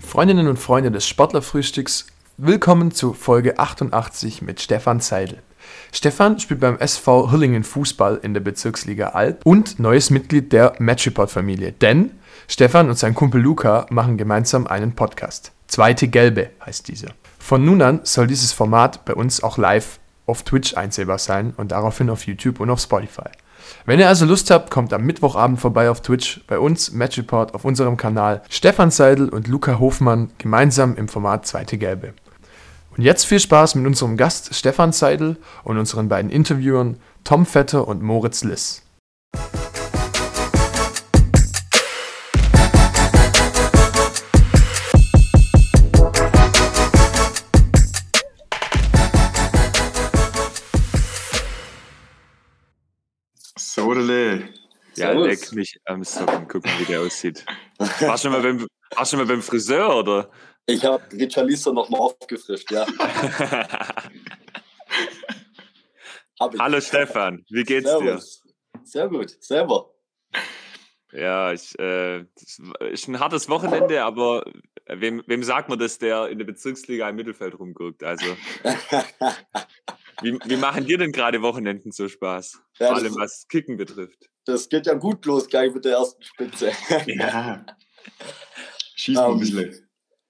Freundinnen und Freunde des Sportlerfrühstücks, willkommen zu Folge 88 mit Stefan Seidel. Stefan spielt beim SV Hillingen Fußball in der Bezirksliga Alb und neues Mitglied der Matchreport-Familie, denn Stefan und sein Kumpel Luca machen gemeinsam einen Podcast. Zweite Gelbe heißt dieser. Von nun an soll dieses Format bei uns auch live auf Twitch einsehbar sein und daraufhin auf YouTube und auf Spotify. Wenn ihr also Lust habt, kommt am Mittwochabend vorbei auf Twitch bei uns Match Report auf unserem Kanal. Stefan Seidel und Luca Hofmann gemeinsam im Format Zweite Gelbe. Und jetzt viel Spaß mit unserem Gast Stefan Seidel und unseren beiden Interviewern Tom Vetter und Moritz Liss. Ja, Servus. leck mich am Socken. Guck mal, wie der aussieht. Warst du schon mal beim, warst du schon mal beim Friseur, oder? Ich habe Richarlison nochmal aufgefrischt, ja. Hallo Stefan, wie geht's Servus. Sehr gut, selber. dir? Ja, ich, äh, das ist ein hartes Wochenende, aber wem, wem sagt man, dass der in der Bezirksliga im Mittelfeld rumguckt? Also, wie, wie machen dir denn gerade Wochenenden so Spaß? Ja, Vor das- allem was Kicken betrifft. Das geht ja gut los gleich mit der ersten Spitze. Ja. Schieß mal ein Ähm, bisschen.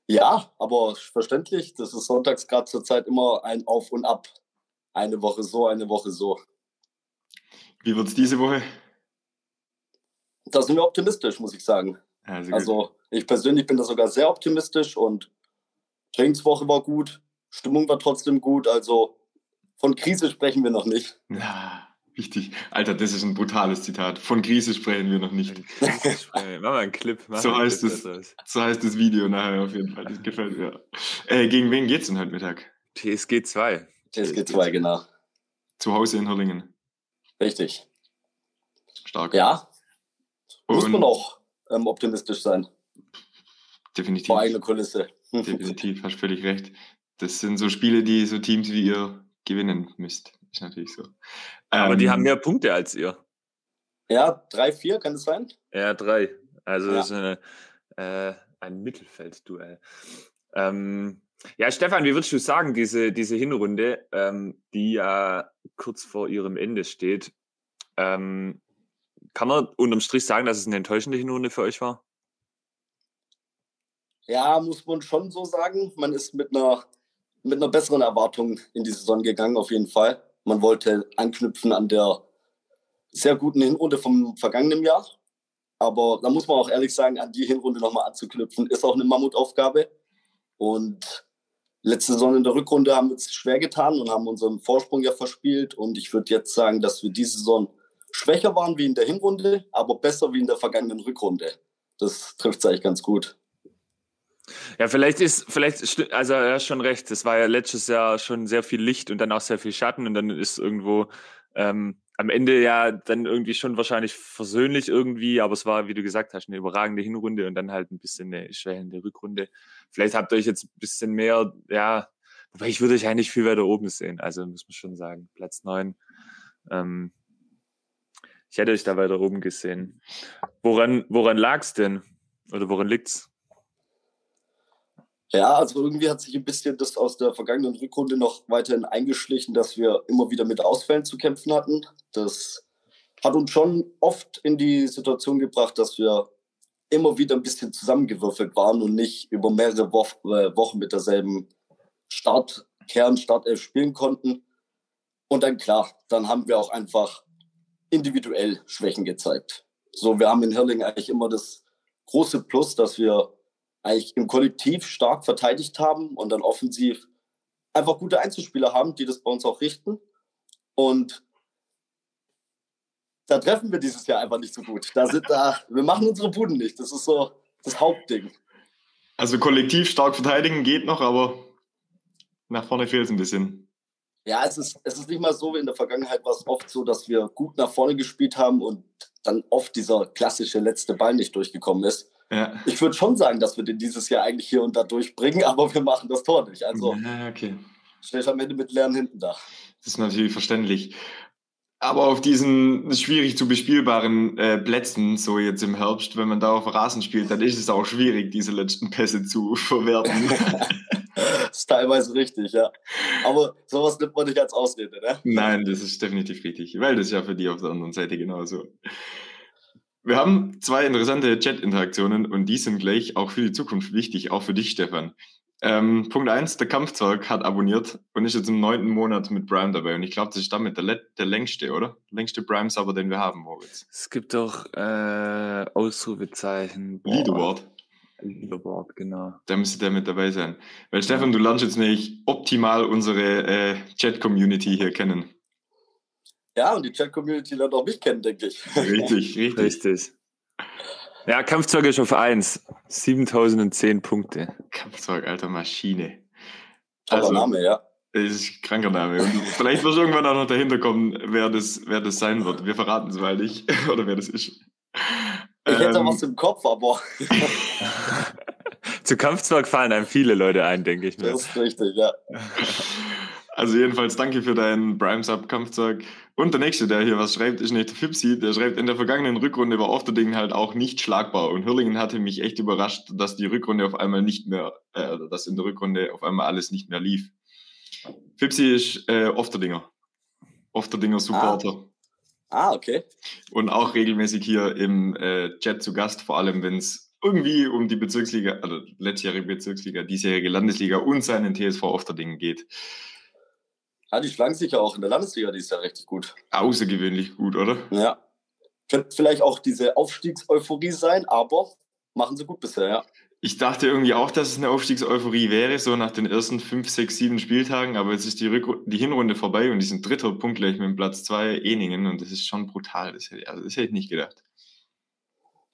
Ja, aber verständlich, das ist sonntags gerade zur Zeit immer ein Auf und Ab. Eine Woche so, eine Woche so. Wie wird's diese Woche? Da sind wir optimistisch, muss ich sagen. Also. Also ich persönlich bin da sogar sehr optimistisch und Trainingswoche war gut, Stimmung war trotzdem gut, also von Krise sprechen wir noch nicht. Ja, wichtig. Alter, das ist ein brutales Zitat. Von Krise sprechen wir noch nicht. Mach mal einen Clip. Mach So einen heißt Clip daraus. So heißt das Video nachher auf jeden Fall. Das gefällt mir. Äh, gegen wen geht's denn heute Mittag? TSG 2. TSG 2, genau. Zu Hause in Hurlingen. Richtig. Stark. Ja, muss Und man auch ähm, optimistisch sein. definitiv. Vor eigener Kulisse. Definitiv, hast völlig recht. Das sind so Spiele, die so Teams wie ihr gewinnen müsst. Ist natürlich so. Aber die Ähm, haben mehr Punkte als ihr. Ja, 3-4 kann es sein? Ja, drei. Also Ja. das ist eine, äh, ein Mittelfeldduell. Ähm, ja, Stefan, wie würdest du sagen, diese, diese Hinrunde, ähm, die ja kurz vor ihrem Ende steht, ähm, kann man unterm Strich sagen, dass es eine enttäuschende Hinrunde für euch war? Ja, muss man schon so sagen. Man ist mit einer, mit einer besseren Erwartung in die Saison gegangen, auf jeden Fall. Man wollte anknüpfen an der sehr guten Hinrunde vom vergangenen Jahr. Aber da muss man auch ehrlich sagen, an die Hinrunde nochmal anzuknüpfen, ist auch eine Mammutaufgabe. Und letzte Saison in der Rückrunde haben wir es schwer getan und haben unseren Vorsprung ja verspielt. Und ich würde jetzt sagen, dass wir diese Saison schwächer waren wie in der Hinrunde, aber besser wie in der vergangenen Rückrunde. Das trifft es eigentlich ganz gut. Ja, vielleicht ist, vielleicht, also er hat schon recht, es war ja letztes Jahr schon sehr viel Licht und dann auch sehr viel Schatten und dann ist irgendwo ähm, am Ende ja dann irgendwie schon wahrscheinlich versöhnlich irgendwie, aber es war, wie du gesagt hast, eine überragende Hinrunde und dann halt ein bisschen eine schwächende Rückrunde. Vielleicht habt ihr euch jetzt ein bisschen mehr, ja, wobei ich würde euch eigentlich viel weiter oben sehen, also muss man schon sagen, Platz neun. Ähm, ich hätte euch da weiter oben gesehen. Woran, woran lag's denn? Oder woran liegt's? Ja, also irgendwie hat sich ein bisschen das aus der vergangenen Rückrunde noch weiterhin eingeschlichen, dass wir immer wieder mit Ausfällen zu kämpfen hatten. Das hat uns schon oft in die Situation gebracht, dass wir immer wieder ein bisschen zusammengewürfelt waren und nicht über mehrere Wo äh, Wochen mit derselben Startkern, Startelf spielen konnten. Und dann klar, dann haben wir auch einfach individuell Schwächen gezeigt. So, wir haben in Hirling eigentlich immer das große Plus, dass wir eigentlich im Kollektiv stark verteidigt haben und dann offensiv einfach gute Einzelspieler haben, die das bei uns auch richten. Und da treffen wir dieses Jahr einfach nicht so gut. Da sind da, wir machen unsere Buden nicht. Das ist so das Hauptding. Also kollektiv stark verteidigen geht noch, aber nach vorne fehlt es ein bisschen. Ja, es ist, es ist nicht mal so, wie in der Vergangenheit war es oft so, dass wir gut nach vorne gespielt haben und dann oft dieser klassische letzte Ball nicht durchgekommen ist. Ja. Ich würde schon sagen, dass wir den dieses Jahr eigentlich hier und da durchbringen, aber wir machen das Tor nicht. Also ja, okay. stehe ich am Ende mit leeren Händen da. Das ist natürlich verständlich. Aber auf diesen schwierig zu bespielbaren äh, Plätzen, so jetzt im Herbst, wenn man da auf Rasen spielt, dann ist es auch schwierig, diese letzten Pässe zu verwerten. das ist teilweise richtig, ja. Aber sowas nimmt man nicht als Ausrede, ne? Nein, das ist definitiv richtig, weil das ist ja für die auf der anderen Seite genauso. Wir haben zwei interessante Chat-Interaktionen und die sind gleich auch für die Zukunft wichtig, auch für dich, Stefan. Ähm, Punkt 1, der Kampfzeug hat abonniert und ist jetzt im neunten Monat mit Prime dabei. Und ich glaube, das ist damit der, der längste, oder? längste Prime-Server, den wir haben, Moritz. Es gibt doch äh, Ausrufezeichen. Leaderboard. Leaderboard, genau. Da müsste der mit dabei sein. Weil Stefan, du lernst jetzt nämlich optimal unsere äh, Chat-Community hier kennen. Ja, und die Chat-Community lernt auch mich kennen, denke ich. Richtig, richtig. Richtig. Ja, Kampfzeug ist auf 1. 7010 Punkte. Kampfzeug, alter Maschine. Toller Also- Name, ja. Das ist ein kranker Name. Und vielleicht wird irgendwann auch noch dahinter kommen, wer das, wer das sein wird. Wir verraten es mal nicht. Oder wer das ist. Ich hätte Ähm, was im Kopf, aber Zu Kampfzeug fallen einem viele Leute ein, denke ich mir. das ist richtig, ja. Also jedenfalls danke für deinen Prime-Sub-Kampfzeug. Und der nächste, der hier was schreibt, ist nicht der Fipsi. Der schreibt, in der vergangenen Rückrunde war Ofterdingen halt auch nicht schlagbar. Und Hürlingen hatte mich echt überrascht, dass die Rückrunde auf einmal nicht mehr, äh, dass in der Rückrunde auf einmal alles nicht mehr lief. Fipsi ist äh, Ofterdinger. Ofterdinger Supporter. Ah, okay. Und auch regelmäßig hier im äh, Chat zu Gast, vor allem wenn es irgendwie um die Bezirksliga, also letztjährige Bezirksliga, diesjährige Landesliga und seinen TSV Ofterdingen geht. Ja, die schlagen sich ja auch in der Landesliga, die ist ja richtig gut. Außergewöhnlich gut, oder? Ja. Könnte vielleicht auch diese Aufstiegseuphorie sein, aber machen sie gut bisher, ja. Ich dachte irgendwie auch, dass es eine Aufstiegseuphorie wäre, so nach den ersten fünf, sechs, sieben Spieltagen, aber jetzt ist die, Rückru die Hinrunde vorbei und die sind dritter punktgleich mit dem Platz zwei Eningen und das ist schon brutal. Das hätte, also das hätte ich nicht gedacht.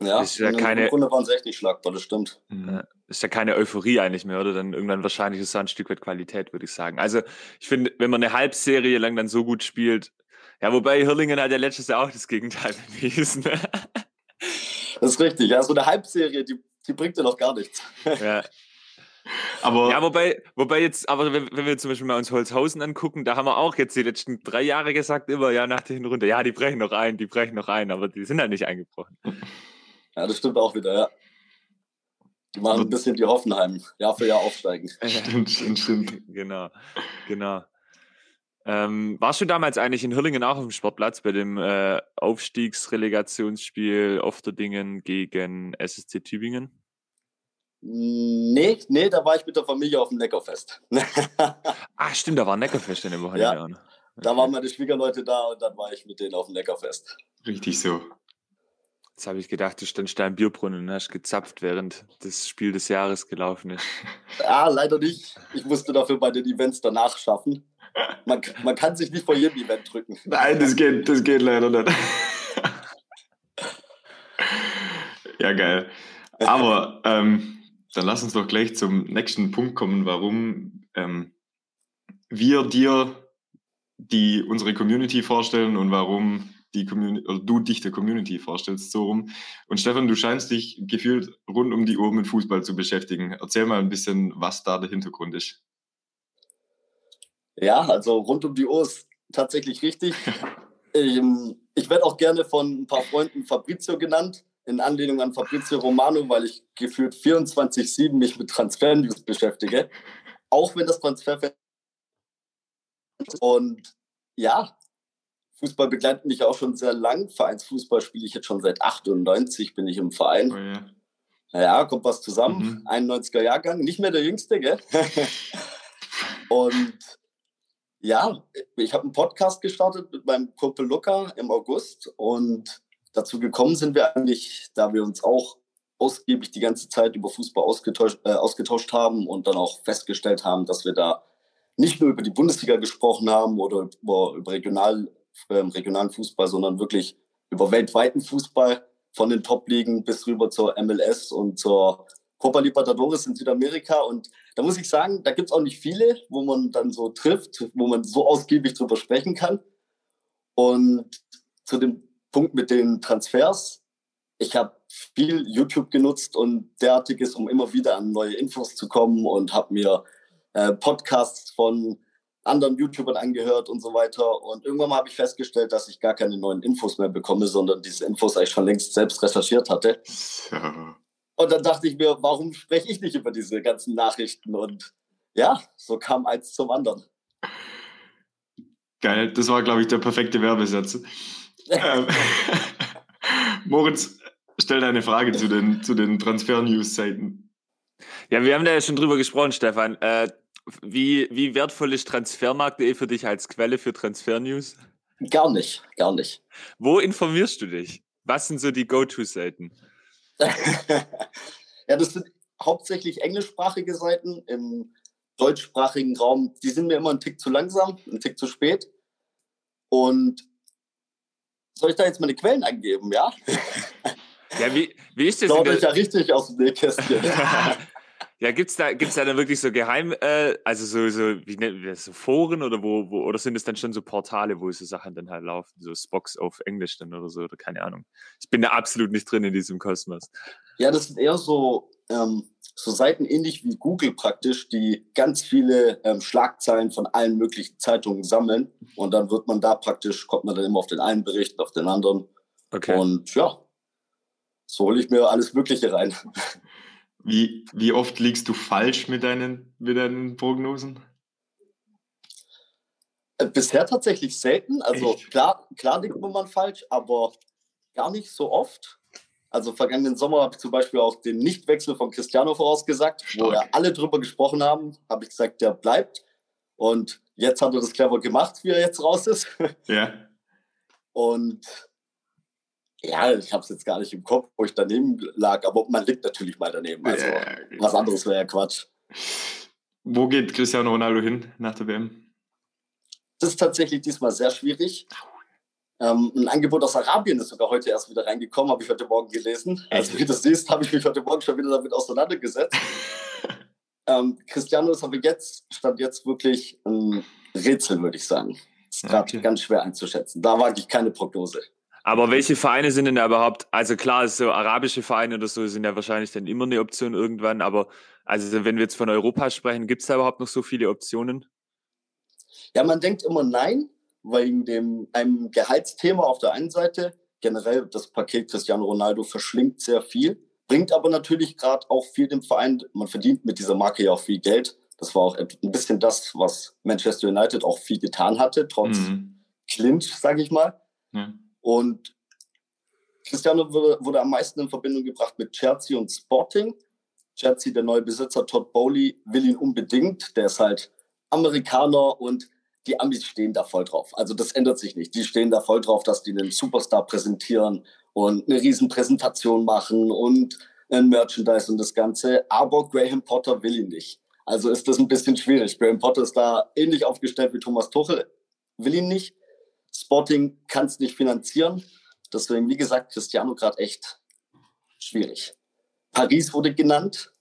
Ja, Das ist ja in der keine- Runde waren sie echt nicht schlagbar, das stimmt. Ja, ist ja keine Euphorie eigentlich mehr, oder? Dann irgendwann wahrscheinlich ist es ein Stück weit Qualität, würde ich sagen. Also ich finde, wenn man eine Halbserie lang dann so gut spielt, ja, wobei Hirlingen hat ja letztes Jahr auch das Gegenteil bewiesen. ne? Das ist richtig, ja. So eine Halbserie, die, die bringt dir noch gar nichts. ja. Aber ja, wobei, wobei jetzt, aber wenn, wenn wir zum Beispiel mal uns Holzhausen angucken, da haben wir auch jetzt die letzten drei Jahre gesagt, immer, ja, nach der Hinrunde, ja, die brechen noch ein, die brechen noch ein, aber die sind halt nicht eingebrochen. Ja, das stimmt auch wieder, ja. Die machen ein bisschen die Hoffenheim, Jahr für Jahr aufsteigen. stimmt, stimmt, stimmt. genau, genau. Ähm, warst du damals eigentlich in Hirlingen auch auf dem Sportplatz bei dem äh, Aufstiegsrelegationsspiel Ofterdingen gegen SSC Tübingen? Nee, nee, da war ich mit der Familie auf dem Neckarfest. Ah, stimmt, da war ein Neckarfest in dem Wochenende Ja. auch noch. Da waren meine Schwiegerleute da und dann war ich mit denen auf dem Neckarfest. Richtig so. Jetzt habe ich gedacht, du standst da im Bierbrunnen und hast gezapft, während das Spiel des Jahres gelaufen ist. Ah, leider nicht. Ich musste dafür bei den Events danach schaffen. Man, man kann sich nicht vor jedem Event drücken. Nein, das geht, das geht leider nicht. ja, geil. Aber ähm, dann lass uns doch gleich zum nächsten Punkt kommen, warum ähm, wir dir die unsere Community vorstellen und warum die Community, oder du dich der Community vorstellst, so rum. Und Stefan, du scheinst dich gefühlt rund um die Uhr mit Fußball zu beschäftigen. Erzähl mal ein bisschen, was da der Hintergrund ist. Ja, also rund um die Uhr ist tatsächlich richtig. Ähm, ich werde auch gerne von ein paar Freunden Fabrizio genannt, in Anlehnung an Fabrizio Romano, weil ich gefühlt 24-7 mich mit Transfer-News beschäftige. Auch wenn das Transfer und ja, Fußball begleitet mich auch schon sehr lang. Vereinsfußball spiele ich jetzt schon seit 98, bin ich im Verein. Oh, ja. Naja, kommt was zusammen. Mhm. 91er Jahrgang, nicht mehr der Jüngste, gell? und ja, ich habe einen Podcast gestartet mit meinem Kumpel Luca im August und dazu gekommen sind wir eigentlich, da wir uns auch ausgiebig die ganze Zeit über Fußball ausgetauscht, äh, ausgetauscht haben und dann auch festgestellt haben, dass wir da nicht nur über die Bundesliga gesprochen haben oder über, über regional, ähm, regionalen Fußball, sondern wirklich über weltweiten Fußball von den Top-Ligen bis rüber zur MLS und zur Copa Libertadores in Südamerika. Und da muss ich sagen, da gibt es auch nicht viele, wo man dann so trifft, wo man so ausgiebig drüber sprechen kann. Und zu dem Punkt mit den Transfers, ich habe viel YouTube genutzt und derartiges, um immer wieder an neue Infos zu kommen und habe mir äh, Podcasts von anderen YouTubern angehört und so weiter. Und irgendwann mal habe ich festgestellt, dass ich gar keine neuen Infos mehr bekomme, sondern diese Infos eigentlich schon längst selbst recherchiert hatte. Ja. Und dann dachte ich mir, warum spreche ich nicht über diese ganzen Nachrichten? Und ja, so kam eins zum anderen. Geil, das war, glaube ich, der perfekte Werbesatz. ähm, Moritz, stell deine Frage zu den, zu den Transfer-News-Seiten. Ja, wir haben da ja schon drüber gesprochen, Stefan. Äh, wie, wie wertvoll ist Transfermarkt.de für dich als Quelle für Transfer-News? Gar nicht, gar nicht. Wo informierst du dich? Was sind so die Go-To-Seiten? ja, das sind hauptsächlich englischsprachige Seiten im deutschsprachigen Raum. Die sind mir immer ein Tick zu langsam, ein Tick zu spät. Und soll ich da jetzt meine Quellen angeben, ja? Ja, wie, wie ist das? Schaut euch ja richtig aus dem Nähkästchen. ja, gibt es da, gibt's da dann wirklich so Geheim, äh, also so, so, wie nennt man das, so Foren oder wo, wo, oder sind es dann schon so Portale, wo so Sachen dann halt laufen, so Spox auf Englisch dann oder so, oder keine Ahnung. Ich bin da absolut nicht drin in diesem Kosmos. Ja, das sind eher so, ähm, so Seiten ähnlich wie Google praktisch, die ganz viele ähm, Schlagzeilen von allen möglichen Zeitungen sammeln und dann wird man da praktisch, kommt man dann immer auf den einen Bericht, auf den anderen. Okay. Und ja, so hole ich mir alles Mögliche rein. Wie, wie oft liegst du falsch mit deinen, mit deinen Prognosen? Äh, bisher tatsächlich selten. Also klar, klar liegt man falsch, aber gar nicht so oft. Also vergangenen Sommer habe ich zum Beispiel auch den Nichtwechsel von Cristiano vorausgesagt, Stark. wo ja alle drüber gesprochen haben. Habe ich gesagt, der bleibt. Und jetzt hat er das clever gemacht, wie er jetzt raus ist. Ja. Und ja, ich habe es jetzt gar nicht im Kopf, wo ich daneben lag, aber man liegt natürlich mal daneben. Also ja, was anderes wäre ja Quatsch. Wo geht Cristiano Ronaldo hin nach der WM? Das ist tatsächlich diesmal sehr schwierig. Ähm, ein Angebot aus Arabien ist sogar heute erst wieder reingekommen, habe ich heute Morgen gelesen. Also wie du das siehst, habe ich mich heute Morgen schon wieder damit auseinandergesetzt. ähm, Cristiano ist aber jetzt, stand jetzt wirklich ein Rätsel, würde ich sagen. Ist gerade okay. ganz schwer einzuschätzen. Da wage ich keine Prognose. Aber welche Vereine sind denn da überhaupt? Also klar, so arabische Vereine oder so sind ja wahrscheinlich dann immer eine Option irgendwann, aber also wenn wir jetzt von Europa sprechen, gibt es da überhaupt noch so viele Optionen? Ja, man denkt immer nein, wegen dem einem Gehaltsthema auf der einen Seite. Generell das Paket Cristiano Ronaldo verschlingt sehr viel, bringt aber natürlich gerade auch viel dem Verein. Man verdient mit dieser Marke ja auch viel Geld. Das war auch ein bisschen das, was Manchester United auch viel getan hatte, trotz mhm. Clinch, sage ich mal. Ja. Und Cristiano wurde, wurde am meisten in Verbindung gebracht mit Chelsea und Sporting. Chelsea, der neue Besitzer Todd Bowley, will ihn unbedingt. Der ist halt Amerikaner und die Amis stehen da voll drauf. Also das ändert sich nicht. Die stehen da voll drauf, dass die einen Superstar präsentieren und eine Riesenpräsentation machen und ein Merchandise und das Ganze. Aber Graham Potter will ihn nicht. Also ist das ein bisschen schwierig. Graham Potter ist da ähnlich aufgestellt wie Thomas Tuchel, will ihn nicht. Sporting kann es nicht finanzieren. Deswegen, wie gesagt, Cristiano gerade echt schwierig. Paris wurde genannt.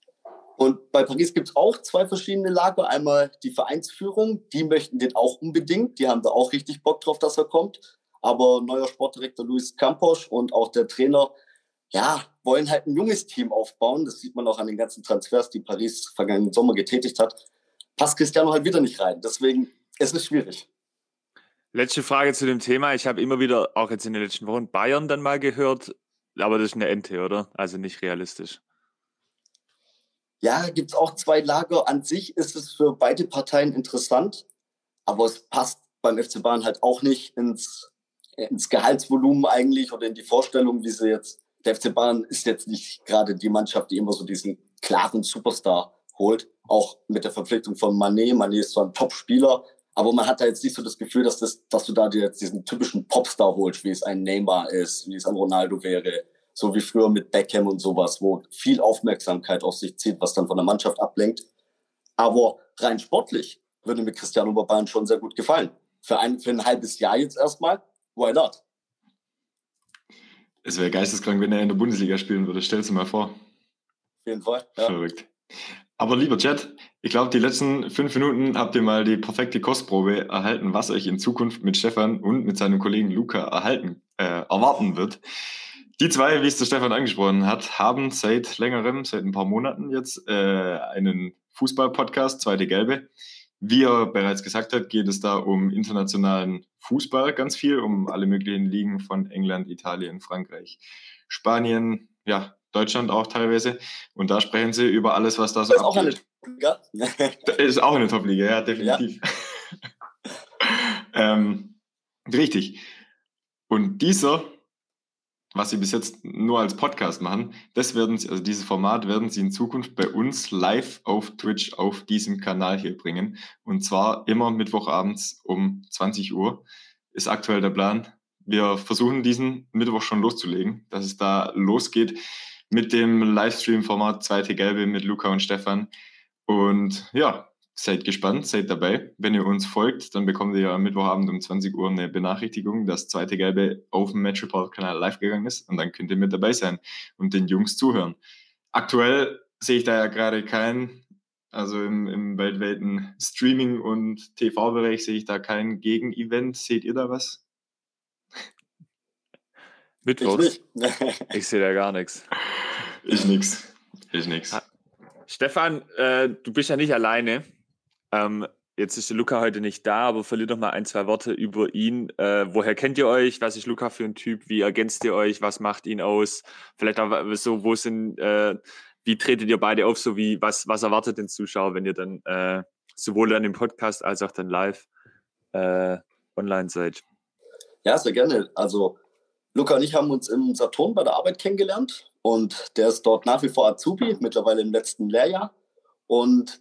Und bei Paris gibt es auch zwei verschiedene Lager. Einmal die Vereinsführung, die möchten den auch unbedingt. Die haben da auch richtig Bock drauf, dass er kommt. Aber neuer Sportdirektor Luis Campos und auch der Trainer, ja, wollen halt ein junges Team aufbauen. Das sieht man auch an den ganzen Transfers, die Paris vergangenen Sommer getätigt hat. Passt Cristiano halt wieder nicht rein. Deswegen, es ist schwierig. Letzte Frage zu dem Thema. Ich habe immer wieder, auch jetzt in den letzten Wochen, Bayern dann mal gehört, aber das ist eine Ente, oder? Also nicht realistisch. Ja, gibt es auch zwei Lager. An sich ist es für beide Parteien interessant, aber es passt beim FC Bayern halt auch nicht ins, ins Gehaltsvolumen eigentlich oder in die Vorstellung, wie sie jetzt. Der FC Bayern ist jetzt nicht gerade die Mannschaft, die immer so diesen klaren Superstar holt. Auch mit der Verpflichtung von Manet. Manet ist zwar ein Top-Spieler, aber man hat da jetzt nicht so das Gefühl, dass, das, dass du da dir jetzt diesen typischen Popstar holst, wie es ein Neymar ist, wie es ein Ronaldo wäre. So wie früher mit Beckham und sowas, wo viel Aufmerksamkeit auf sich zieht, was dann von der Mannschaft ablenkt. Aber rein sportlich würde mir Cristiano Bayern schon sehr gut gefallen. Für ein, für ein halbes Jahr jetzt erstmal, why not? Es wäre geisteskrank, wenn er in der Bundesliga spielen würde. Stell dir mal vor. Auf jeden Fall. Ja. Verrückt. Aber lieber Chat, ich glaube, die letzten fünf Minuten habt ihr mal die perfekte Kostprobe erhalten, was euch in Zukunft mit Stefan und mit seinem Kollegen Luca erhalten, äh, erwarten wird. Die zwei, wie es der Stefan angesprochen hat, haben seit längerem, seit ein paar Monaten jetzt, äh, einen Fußball-Podcast, Zweite Gelbe. wie er bereits gesagt hat, geht es da um internationalen Fußball ganz viel, um alle möglichen Ligen von England, Italien, Frankreich, Spanien, ja, Deutschland auch teilweise. Und da sprechen sie über alles, was da so ist auch eine Top-Liga. ist auch eine Top-Liga, ja, definitiv. Ja. ähm, richtig. Und dieser was sie bis jetzt nur als Podcast machen, das werden sie, also dieses Format werden sie in Zukunft bei uns live auf Twitch auf diesem Kanal hier bringen. Und zwar immer Mittwochabends um 20 Uhr ist aktuell der Plan. Wir versuchen diesen Mittwoch schon loszulegen, dass es da losgeht mit dem Livestream-Format Zweite Gelbe mit Luca und Stefan. Und ja, seid gespannt, seid dabei. Wenn ihr uns folgt, dann bekommt ihr am Mittwochabend um 20 Uhr eine Benachrichtigung, dass zweite Gelbe auf dem Match Report Kanal live gegangen ist und dann könnt ihr mit dabei sein und den Jungs zuhören. Aktuell sehe ich da ja gerade keinen, also im, im weltweiten Streaming- und TV-Bereich sehe ich da kein Gegenevent. Seht ihr da was? Mittwochs? Ich, ich sehe da gar nichts. Ich nix. Ich nix. Stefan, äh, du bist ja nicht alleine. Ähm, jetzt ist der Luca heute nicht da, aber verliert doch mal ein, zwei Worte über ihn. Äh, woher kennt ihr euch? Was ist Luca für ein Typ? Wie ergänzt ihr euch? Was macht ihn aus? Vielleicht auch so, wo sind, äh, wie tretet ihr beide auf? So wie, was, was erwartet den Zuschauer, wenn ihr dann äh, sowohl dann im Podcast als auch dann live äh, online seid? Ja, sehr gerne. Also Luca und ich haben uns im Saturn bei der Arbeit kennengelernt und der ist dort nach wie vor Azubi, mittlerweile im letzten Lehrjahr. Und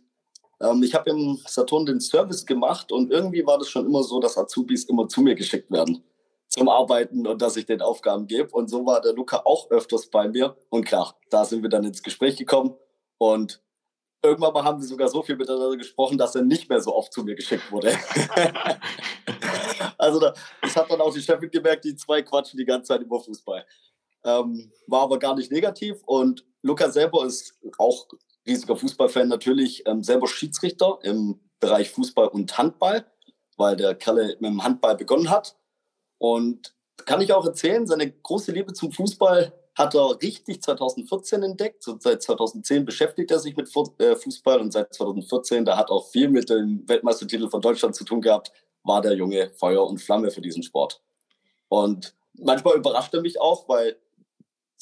ähm, ich habe im Saturn den Service gemacht und irgendwie war das schon immer so, dass Azubis immer zu mir geschickt werden zum Arbeiten und dass ich den Aufgaben gebe. Und so war der Luca auch öfters bei mir. Und klar, da sind wir dann ins Gespräch gekommen und irgendwann mal haben wir sogar so viel miteinander gesprochen, dass er nicht mehr so oft zu mir geschickt wurde. also da, das hat dann auch die Chefin gemerkt, die zwei quatschen die ganze Zeit über Fußball. Ähm, war aber gar nicht negativ und Luca selber ist auch riesiger Fußballfan natürlich, ähm, selber Schiedsrichter im Bereich Fußball und Handball, weil der Kerle mit dem Handball begonnen hat. Und kann ich auch erzählen, seine große Liebe zum Fußball hat er richtig 2014 entdeckt. So seit 2010 beschäftigt er sich mit äh, Fußball und seit 2014, da hat auch viel mit dem Weltmeistertitel von Deutschland zu tun gehabt, war der Junge Feuer und Flamme für diesen Sport. Und manchmal überrascht er mich auch, weil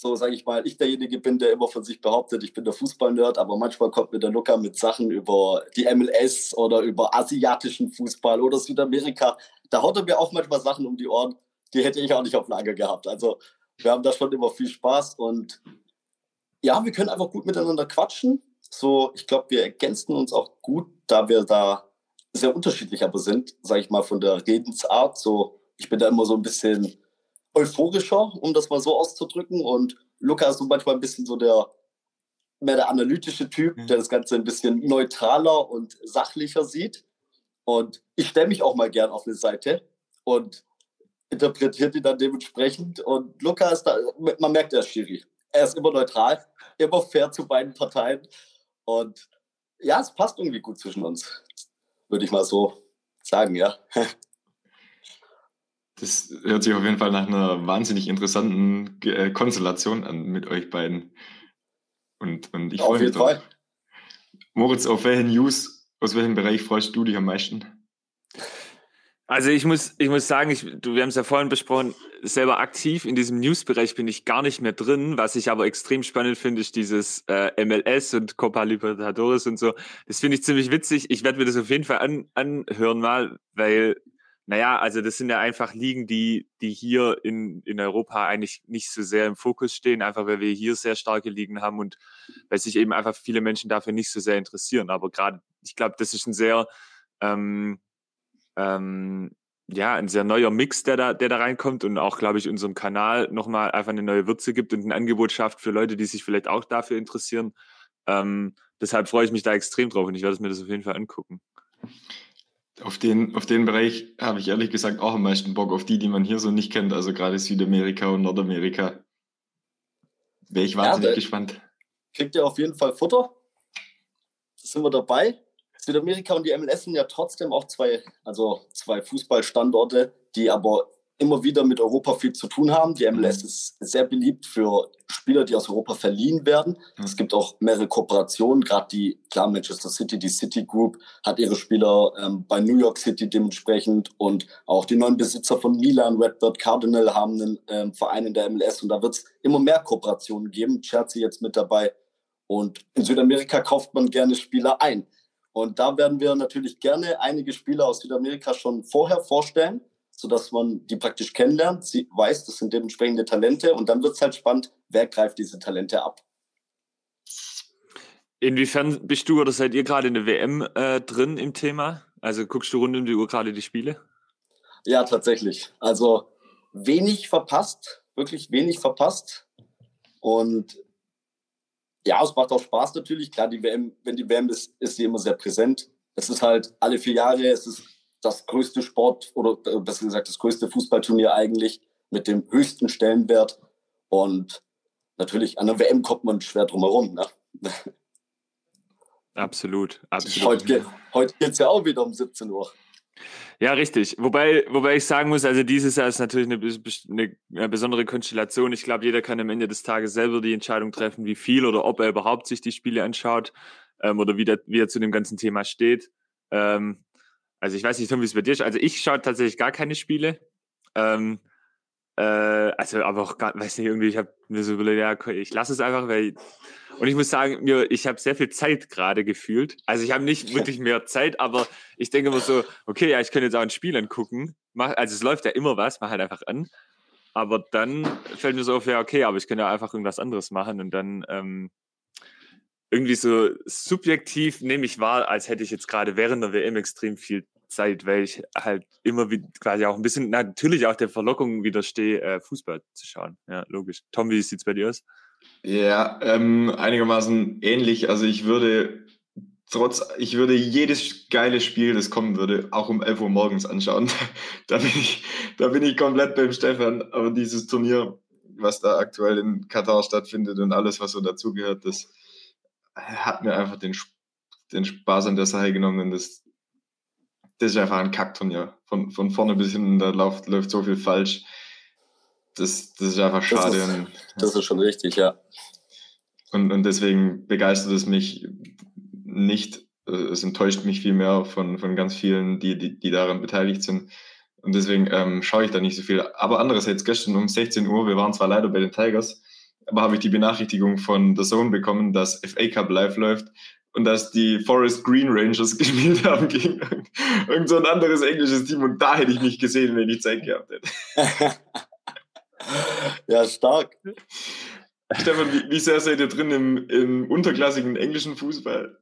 so sage ich mal, ich derjenige bin, der immer von sich behauptet, ich bin der Fußballnerd, aber manchmal kommt mir der Luca mit Sachen über die MLS oder über asiatischen Fußball oder Südamerika. Da haut er mir auch manchmal Sachen um die Ohren, die hätte ich auch nicht auf Lager gehabt. Also wir haben da schon immer viel Spaß und ja, wir können einfach gut miteinander quatschen. So, ich glaube, wir ergänzen uns auch gut, da wir da sehr unterschiedlich aber sind, sage ich mal, von der Redensart. So, ich bin da immer so ein bisschen euphorischer, um das mal so auszudrücken. Und Luca ist so manchmal ein bisschen so der mehr der analytische Typ, mhm. der das Ganze ein bisschen neutraler und sachlicher sieht. Und ich stelle mich auch mal gern auf eine Seite und interpretiert ihn dann dementsprechend. Und Luca ist da, man merkt, er ist schwierig. Er ist immer neutral, immer fair zu beiden Parteien. Und ja, es passt irgendwie gut zwischen uns, würde ich mal so sagen, ja. Das hört sich auf jeden Fall nach einer wahnsinnig interessanten äh, Konstellation an mit euch beiden. Und, und ich freue mich drauf. Fall. Moritz, auf welche News, aus welchem Bereich freust du dich am meisten? Also ich muss, ich muss sagen, ich, du, wir haben es ja vorhin besprochen, selber aktiv in diesem News-Bereich bin ich gar nicht mehr drin. Was ich aber extrem spannend finde, ist dieses äh, MLS und Copa Libertadores und so. Das finde ich ziemlich witzig. Ich werde mir das auf jeden Fall an, anhören mal, weil naja, also das sind ja einfach Ligen, die, die hier in, in Europa eigentlich nicht so sehr im Fokus stehen, einfach weil wir hier sehr starke Ligen haben und weil sich eben einfach viele Menschen dafür nicht so sehr interessieren. Aber gerade, ich glaube, das ist ein sehr, ähm, ähm, ja, ein sehr neuer Mix, der da, der da reinkommt und auch, glaube ich, unserem Kanal nochmal einfach eine neue Würze gibt und ein Angebot schafft für Leute, die sich vielleicht auch dafür interessieren. Ähm, deshalb freue ich mich da extrem drauf und ich werde mir das auf jeden Fall angucken. Auf den, auf den Bereich habe ich ehrlich gesagt auch am meisten Bock, auf die, die man hier so nicht kennt, also gerade Südamerika und Nordamerika. Wäre ich wahnsinnig ja, gespannt. Kriegt ihr auf jeden Fall Futter? Sind wir dabei? Südamerika und die MLS sind ja trotzdem auch zwei, also zwei Fußballstandorte, die aber immer wieder mit Europa viel zu tun haben. Die MLS ist sehr beliebt für Spieler, die aus Europa verliehen werden. Es gibt auch mehrere Kooperationen, gerade die, klar, Manchester City, die City Group hat ihre Spieler ähm, bei New York City dementsprechend und auch die neuen Besitzer von Milan, Redbird Cardinal haben einen ähm, Verein in der MLS und da wird es immer mehr Kooperationen geben. Chelsea jetzt mit dabei und in Südamerika kauft man gerne Spieler ein. Und da werden wir natürlich gerne einige Spieler aus Südamerika schon vorher vorstellen sodass man die praktisch kennenlernt, sie weiß, das sind dementsprechende Talente und dann wird es halt spannend, wer greift diese Talente ab. Inwiefern bist du oder seid ihr gerade in der WM äh, drin im Thema? Also guckst du rund um die Uhr gerade die Spiele? Ja, tatsächlich. Also wenig verpasst, wirklich wenig verpasst. Und ja, es macht auch Spaß natürlich. Klar, die WM, wenn die WM ist, ist sie immer sehr präsent. Es ist halt alle vier Jahre, es ist das größte Sport oder äh, besser gesagt das größte Fußballturnier eigentlich mit dem höchsten Stellenwert. Und natürlich an der WM kommt man schwer drum herum. Ne? Absolut, absolut. Heute, heute geht es ja auch wieder um 17 Uhr. Ja, richtig. Wobei, wobei ich sagen muss, also dieses Jahr ist natürlich eine, eine besondere Konstellation. Ich glaube, jeder kann am Ende des Tages selber die Entscheidung treffen, wie viel oder ob er überhaupt sich die Spiele anschaut ähm, oder wie, der, wie er zu dem ganzen Thema steht. Ähm, also ich weiß nicht, Tom, wie es bei dir ist. Also ich schaue tatsächlich gar keine Spiele. Ähm, äh, also aber auch gar, weiß nicht, irgendwie, ich habe mir so überlegt, ja, ich lasse es einfach, weil und ich muss sagen, mir, ich habe sehr viel Zeit gerade gefühlt. Also ich habe nicht wirklich mehr Zeit, aber ich denke immer so, okay, ja, ich könnte jetzt auch ein Spiel angucken. Mach, also es läuft ja immer was, mach halt einfach an. Aber dann fällt mir so auf, ja, okay, aber ich könnte ja einfach irgendwas anderes machen und dann ähm, irgendwie so subjektiv nehme ich wahr, als hätte ich jetzt gerade während der WM extrem viel Zeit, weil ich halt immer wie quasi auch ein bisschen natürlich auch der Verlockung widerstehe, äh, Fußball zu schauen. Ja, logisch. Tom, wie sieht's bei dir aus? Ja, ähm, einigermaßen ähnlich. Also ich würde trotz, ich würde jedes geile Spiel, das kommen würde, auch um 11 Uhr morgens anschauen. da bin ich, da bin ich komplett beim Stefan. Aber dieses Turnier, was da aktuell in Katar stattfindet und alles, was so dazugehört, das, hat mir einfach den, den Spaß an der Sache genommen. Und das, das ist einfach ein Kackturnier. Von, von vorne bis hinten, da läuft, läuft so viel falsch. Das, das ist einfach schade. Das ist, das ist schon richtig, ja. Und, und deswegen begeistert es mich nicht. Es enttäuscht mich viel mehr von, von ganz vielen, die, die, die daran beteiligt sind. Und deswegen ähm, schaue ich da nicht so viel. Aber andererseits, gestern um 16 Uhr, wir waren zwar leider bei den Tigers, aber habe ich die Benachrichtigung von The Zone bekommen, dass FA Cup live läuft und dass die Forest Green Rangers gespielt haben gegen irgend so ein anderes englisches Team und da hätte ich mich gesehen, wenn ich Zeit gehabt hätte. ja, stark. Stefan, wie, wie, sehr seid ihr drin im, im unterklassigen englischen Fußball?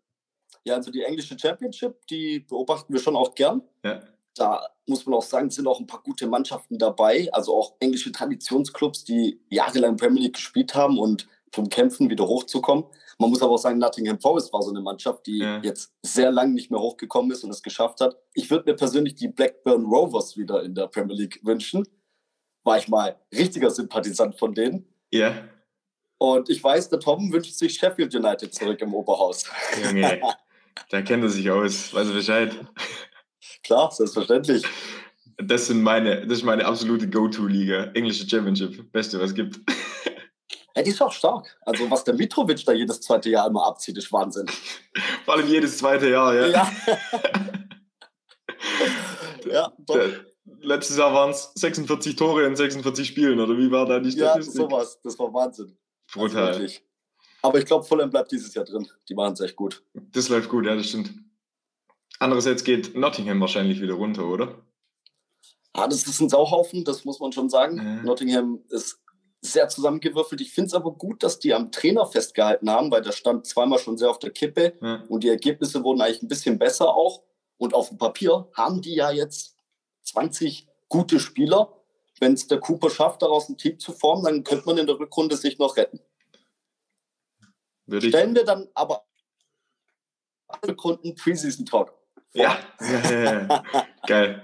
Ja, also die englische Championship, die beobachten wir schon auch gern. Ja da muss man auch sagen, sind auch ein paar gute Mannschaften dabei, also auch englische Traditionsclubs, die jahrelang Premier League gespielt haben und zum Kämpfen wieder hochzukommen. Man muss aber auch sagen, Nottingham Forest war so eine Mannschaft, die ja. jetzt sehr lange nicht mehr hochgekommen ist und es geschafft hat. Ich würde mir persönlich die Blackburn Rovers wieder in der Premier League wünschen. War ich mal richtiger Sympathisant von denen. Ja. Und ich weiß, der Tom wünscht sich Sheffield United zurück im Oberhaus. Junge, da kennt er sich aus, weiß er Bescheid. Klar, selbstverständlich. Das, sind meine, das ist meine absolute Go-To-Liga. Englische Championship. Beste, was es gibt. Ja, die ist auch stark. Also, was der Mitrovic da jedes zweite Jahr immer abzieht, ist Wahnsinn. Vor allem jedes zweite Jahr, ja. Ja, ja doch. Letztes Jahr waren es 46 Tore in 46 Spielen, oder wie war da die Statistik? Ja, sowas. Das war Wahnsinn. Brutal. Also Aber ich glaube, Fulham bleibt dieses Jahr drin. Die machen es echt gut. Das läuft gut, ja, das stimmt. Andererseits geht Nottingham wahrscheinlich wieder runter, oder? Ah, das ist ein Sauhaufen, das muss man schon sagen. Ja. Nottingham ist sehr zusammengewürfelt. Ich finde es aber gut, dass die am Trainer festgehalten haben, weil der stand zweimal schon sehr auf der Kippe ja. und die Ergebnisse wurden eigentlich ein bisschen besser auch. Und auf dem Papier haben die ja jetzt 20 gute Spieler. Wenn es der Cooper schafft, daraus ein Team zu formen, dann könnte man in der Rückrunde sich noch retten. Würde Stellen wir dann aber Rückrunden Preseason Talk. Ja, ja, ja, geil.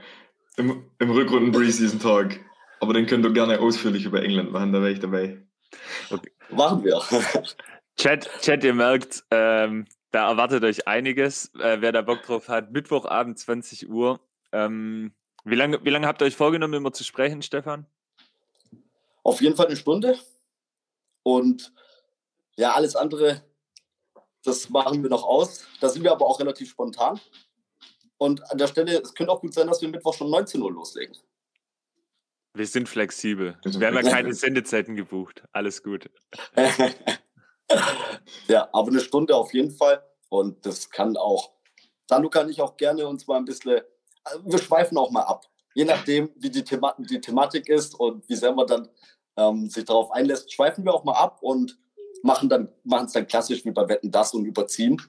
Im, im Rückrunden Preseason Talk. Aber den könnt ihr gerne ausführlich über England machen, da wäre ich dabei. Okay. Machen wir. Chat, Chat, ihr merkt, ähm, da erwartet euch einiges. Äh, wer da Bock drauf hat, Mittwochabend 20 Uhr. Ähm, Wie lange, wie lange habt ihr euch vorgenommen, immer zu sprechen, Stefan? Auf jeden Fall eine Stunde. Und ja, alles andere, das machen wir noch aus. Da sind wir aber auch relativ spontan. Und an der Stelle, es könnte auch gut sein, dass wir Mittwoch schon 19 Uhr loslegen. Wir sind flexibel. Wir haben ja keine Sendezeiten gebucht. Alles gut. ja, aber eine Stunde auf jeden Fall. Und das kann auch. Dann kann ich auch gerne uns mal ein bisschen. Wir schweifen auch mal ab. Je nachdem, wie die, Thema die Thematik ist und wie sehr man dann ähm, sich darauf einlässt, schweifen wir auch mal ab und machen dann machen es dann klassisch wie bei Wetten das und überziehen.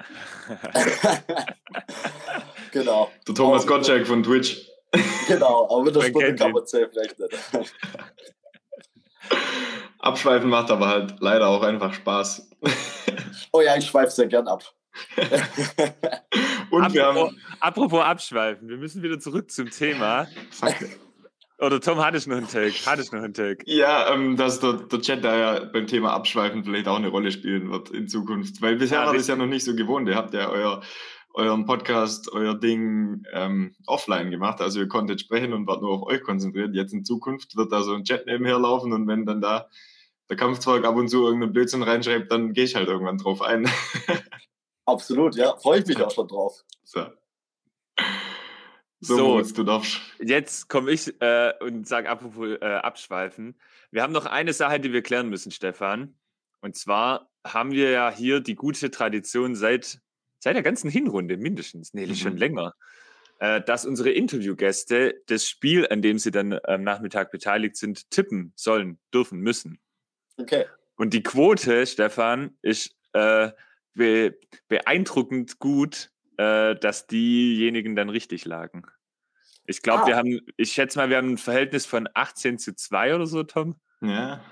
genau. Der Thomas Gottschalk von Twitch. Genau, aber mit der Stunde kann man safe rechnen. Abschweifen macht aber halt leider auch einfach Spaß. oh ja, ich schweife sehr gern ab. Und apropos, wir haben. Apropos Abschweifen, wir müssen wieder zurück zum Thema. Fuck. Oder Tom, hattest du noch einen Take? Hattest noch einen Take? Ja, ähm, dass der, der Chat da ja beim Thema Abschweifen vielleicht auch eine Rolle spielen wird in Zukunft. Weil bisher ja, war das ja noch nicht so gewohnt. Ihr habt ja euer euren Podcast, euer Ding ähm, offline gemacht. Also ihr konntet sprechen und wart nur auf euch konzentriert. Jetzt in Zukunft wird da so ein Chat nebenher laufen und wenn dann da der Kampfzeug ab und zu irgendeinen Blödsinn reinschreibt, dann gehe ich halt irgendwann drauf ein. Absolut, ja. Freue ich mich auch schon drauf. So. So, so Moritz, du darfst. Jetzt komme ich äh, und sage apropos äh, abschweifen. Wir haben noch eine Sache, die wir klären müssen, Stefan. Und zwar haben wir ja hier die gute Tradition seit seit der ganzen Hinrunde mindestens, nee, mhm. schon länger, äh, dass unsere Interviewgäste das Spiel, an dem sie dann am Nachmittag beteiligt sind, tippen sollen, dürfen, müssen. Okay. Und die Quote, Stefan, ist äh, be beeindruckend gut, äh, dass diejenigen dann richtig lagen. Ich glaube, ah. wir haben, ich schätze mal, wir haben ein Verhältnis von 18 zu 2 oder so, Tom. Ja.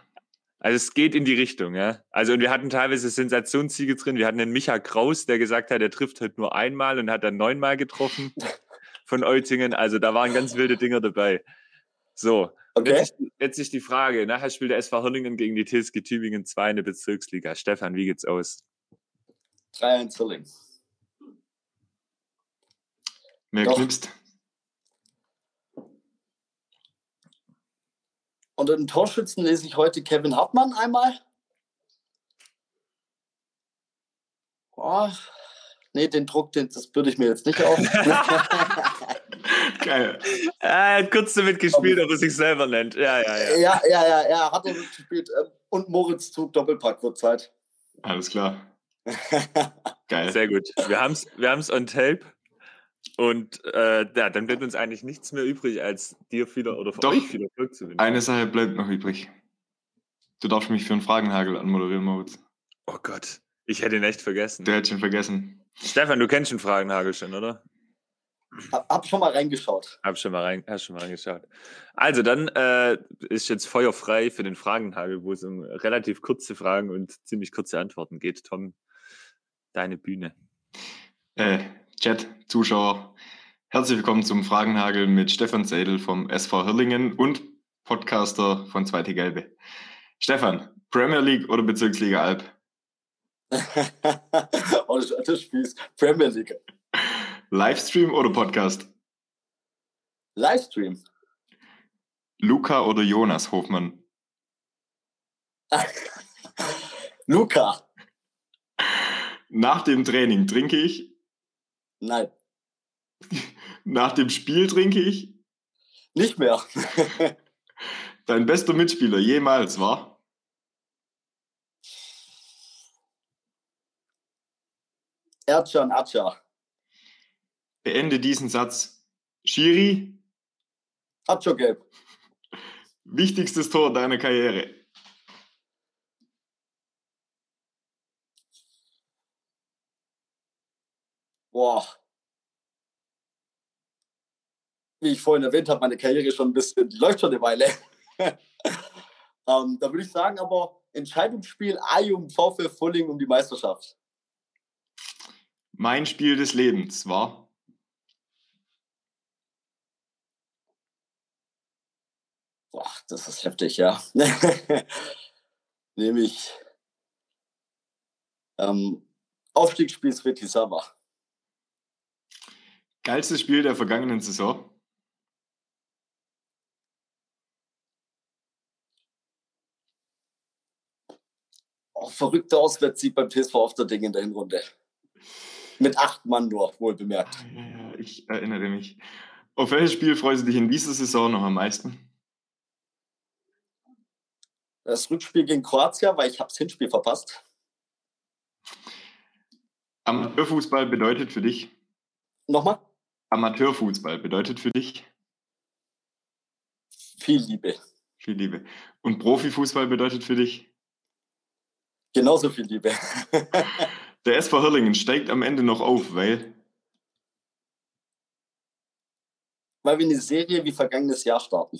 Also es geht in die Richtung, ja. Also und wir hatten teilweise Sensationssiege drin. Wir hatten den Micha Kraus, der gesagt hat, er trifft halt nur einmal und hat dann neunmal getroffen von Eutingen. Also da waren ganz wilde Dinger dabei. So, okay. jetzt, ist, jetzt ist die Frage. Nachher spielt der SV Hirlingen gegen die TSG Tübingen 2 in der Bezirksliga. Stefan, wie geht's aus? 3-1 Hirlingen. Mehr knipst. Unter den Torschützen lese ich heute Kevin Hartmann einmal. Oh, nee, den Druck, den, das würde ich mir jetzt nicht auf. Geil. Er hat kurz damit gespielt, ob er sich selber nennt. Ja, ja, ja. Ja, ja, ja, ja hat er gespielt. Ähm, und Moritz Zug Doppelpack wird Zeit. Alles klar. Geil. Sehr gut. Wir haben es wir on tape. Und äh, ja, dann bleibt uns eigentlich nichts mehr übrig, als dir wieder oder für Doch, euch zu wünschen. Eine Sache bleibt noch übrig. Du darfst mich für einen Fragenhagel anmoderieren, Moritz. Oh Gott, ich hätte ihn echt vergessen. Der hätte schon vergessen. Stefan, du kennst den Fragenhagel schon, oder? Hab, hab schon mal reingeschaut. Hab schon mal rein, hast schon mal reingeschaut. Also dann äh, ist jetzt feuerfrei für den Fragenhagel, wo es um relativ kurze Fragen und ziemlich kurze Antworten geht. Tom, deine Bühne. Äh, Chat, Zuschauer, herzlich willkommen zum Fragenhagel mit Stefan Seidel vom SV Hirlingen und Podcaster von Zweite Gelbe. Stefan, Premier League oder Bezirksliga Alb? oh, das Spiel Premier League. Livestream oder Podcast? Livestream. Luca oder Jonas Hofmann? Luca. Nach dem Training trinke ich Nein. Nach dem Spiel trinke ich? Nicht mehr. Dein bester Mitspieler jemals war? Ercan Acha. Beende diesen Satz. Shiri? Acho gelb. Wichtigstes Tor deiner Karriere? Boah, wie ich vorhin erwähnt habe, meine Karriere schon ein bisschen, die läuft schon eine Weile. ähm, da würde ich sagen, aber Entscheidungsspiel AIUM VfL Fulling um die Meisterschaft. Mein Spiel des Lebens war? Boah, das ist heftig, ja. Nämlich ähm, Aufstiegsspiel Sveti Sava. Geilstes Spiel der vergangenen Saison? Auch verrückter Auswärtssieg beim TSV Ding in der Hinrunde. Mit acht Mann nur, wohl bemerkt. Ah, ja, ja, ich erinnere mich. Auf welches Spiel freust du dich in dieser Saison noch am meisten? Das Rückspiel gegen Kroatien, weil ich habe das Hinspiel verpasst. Amateurfußball bedeutet für dich? Nochmal? Amateurfußball bedeutet für dich? Viel Liebe. Viel Liebe. Und Profifußball bedeutet für dich? Genauso viel Liebe. Der SV Hirlingen steigt am Ende noch auf, weil? Weil wir eine Serie wie vergangenes Jahr starten.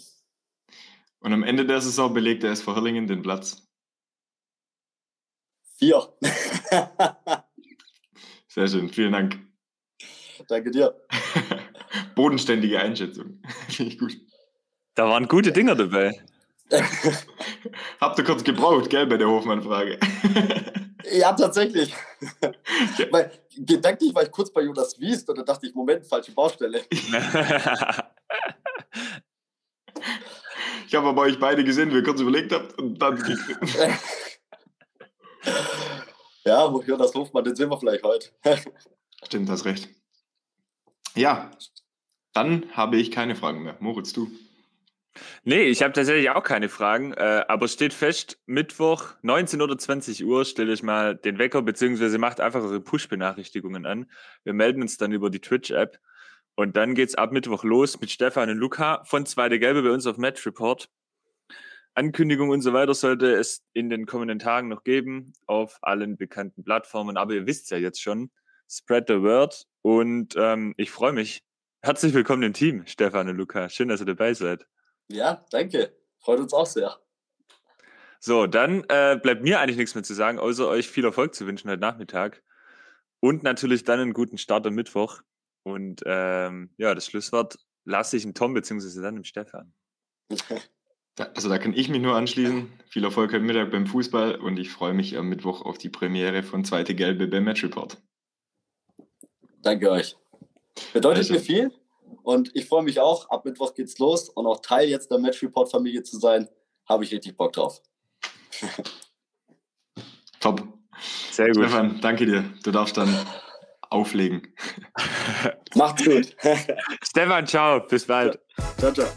Und am Ende der Saison belegt der SV Hirlingen den Platz? Vier. Sehr schön, vielen Dank. Danke dir. Bodenständige Einschätzung. Finde ich gut. Da waren gute Dinger dabei. Habt ihr kurz gebraucht, gell, bei der Hofmann-Frage? ja, tatsächlich. Weil, gedanklich war ich kurz bei Jonas Wiest und da dachte ich, Moment, falsche Baustelle. ich habe aber euch beide gesehen, wie ihr kurz überlegt habt und dann. ja, Jonas Hofmann, den sehen wir vielleicht heute. Stimmt, hast recht. Ja, dann habe ich keine Fragen mehr. Moritz, du. Nee, ich habe tatsächlich auch keine Fragen, äh, aber steht fest, Mittwoch 19 oder 20 Uhr stelle ich mal den Wecker, beziehungsweise macht einfach eure Push-Benachrichtigungen an. Wir melden uns dann über die Twitch-App und dann geht's ab Mittwoch los mit Stefan und Luca von Zweite Gelbe bei uns auf Match Report. Ankündigung und so weiter sollte es in den kommenden Tagen noch geben auf allen bekannten Plattformen, aber ihr wisst ja jetzt schon, spread the word und ähm, ich freue mich. Herzlich willkommen im Team, Stefan und Luca. Schön, dass ihr dabei seid. Ja, danke. Freut uns auch sehr. So, dann äh, bleibt mir eigentlich nichts mehr zu sagen, außer euch viel Erfolg zu wünschen heute Nachmittag. Und natürlich dann einen guten Start am Mittwoch. Und ähm, ja, das Schlusswort lasse ich im Tom beziehungsweise dann im Stefan. Also da kann ich mich nur anschließen. Viel Erfolg heute Mittag beim Fußball und ich freue mich am Mittwoch auf die Premiere von Zweite Gelbe beim Match Report. Danke euch. Bedeutet mir viel. Und ich freue mich auch, ab Mittwoch geht's los und auch Teil jetzt der Match Report Familie zu sein, habe ich richtig Bock drauf. Top. Sehr gut. Stefan, danke dir. Du darfst dann auflegen. Macht's gut. Stefan, ciao. Bis bald. Ciao, ciao.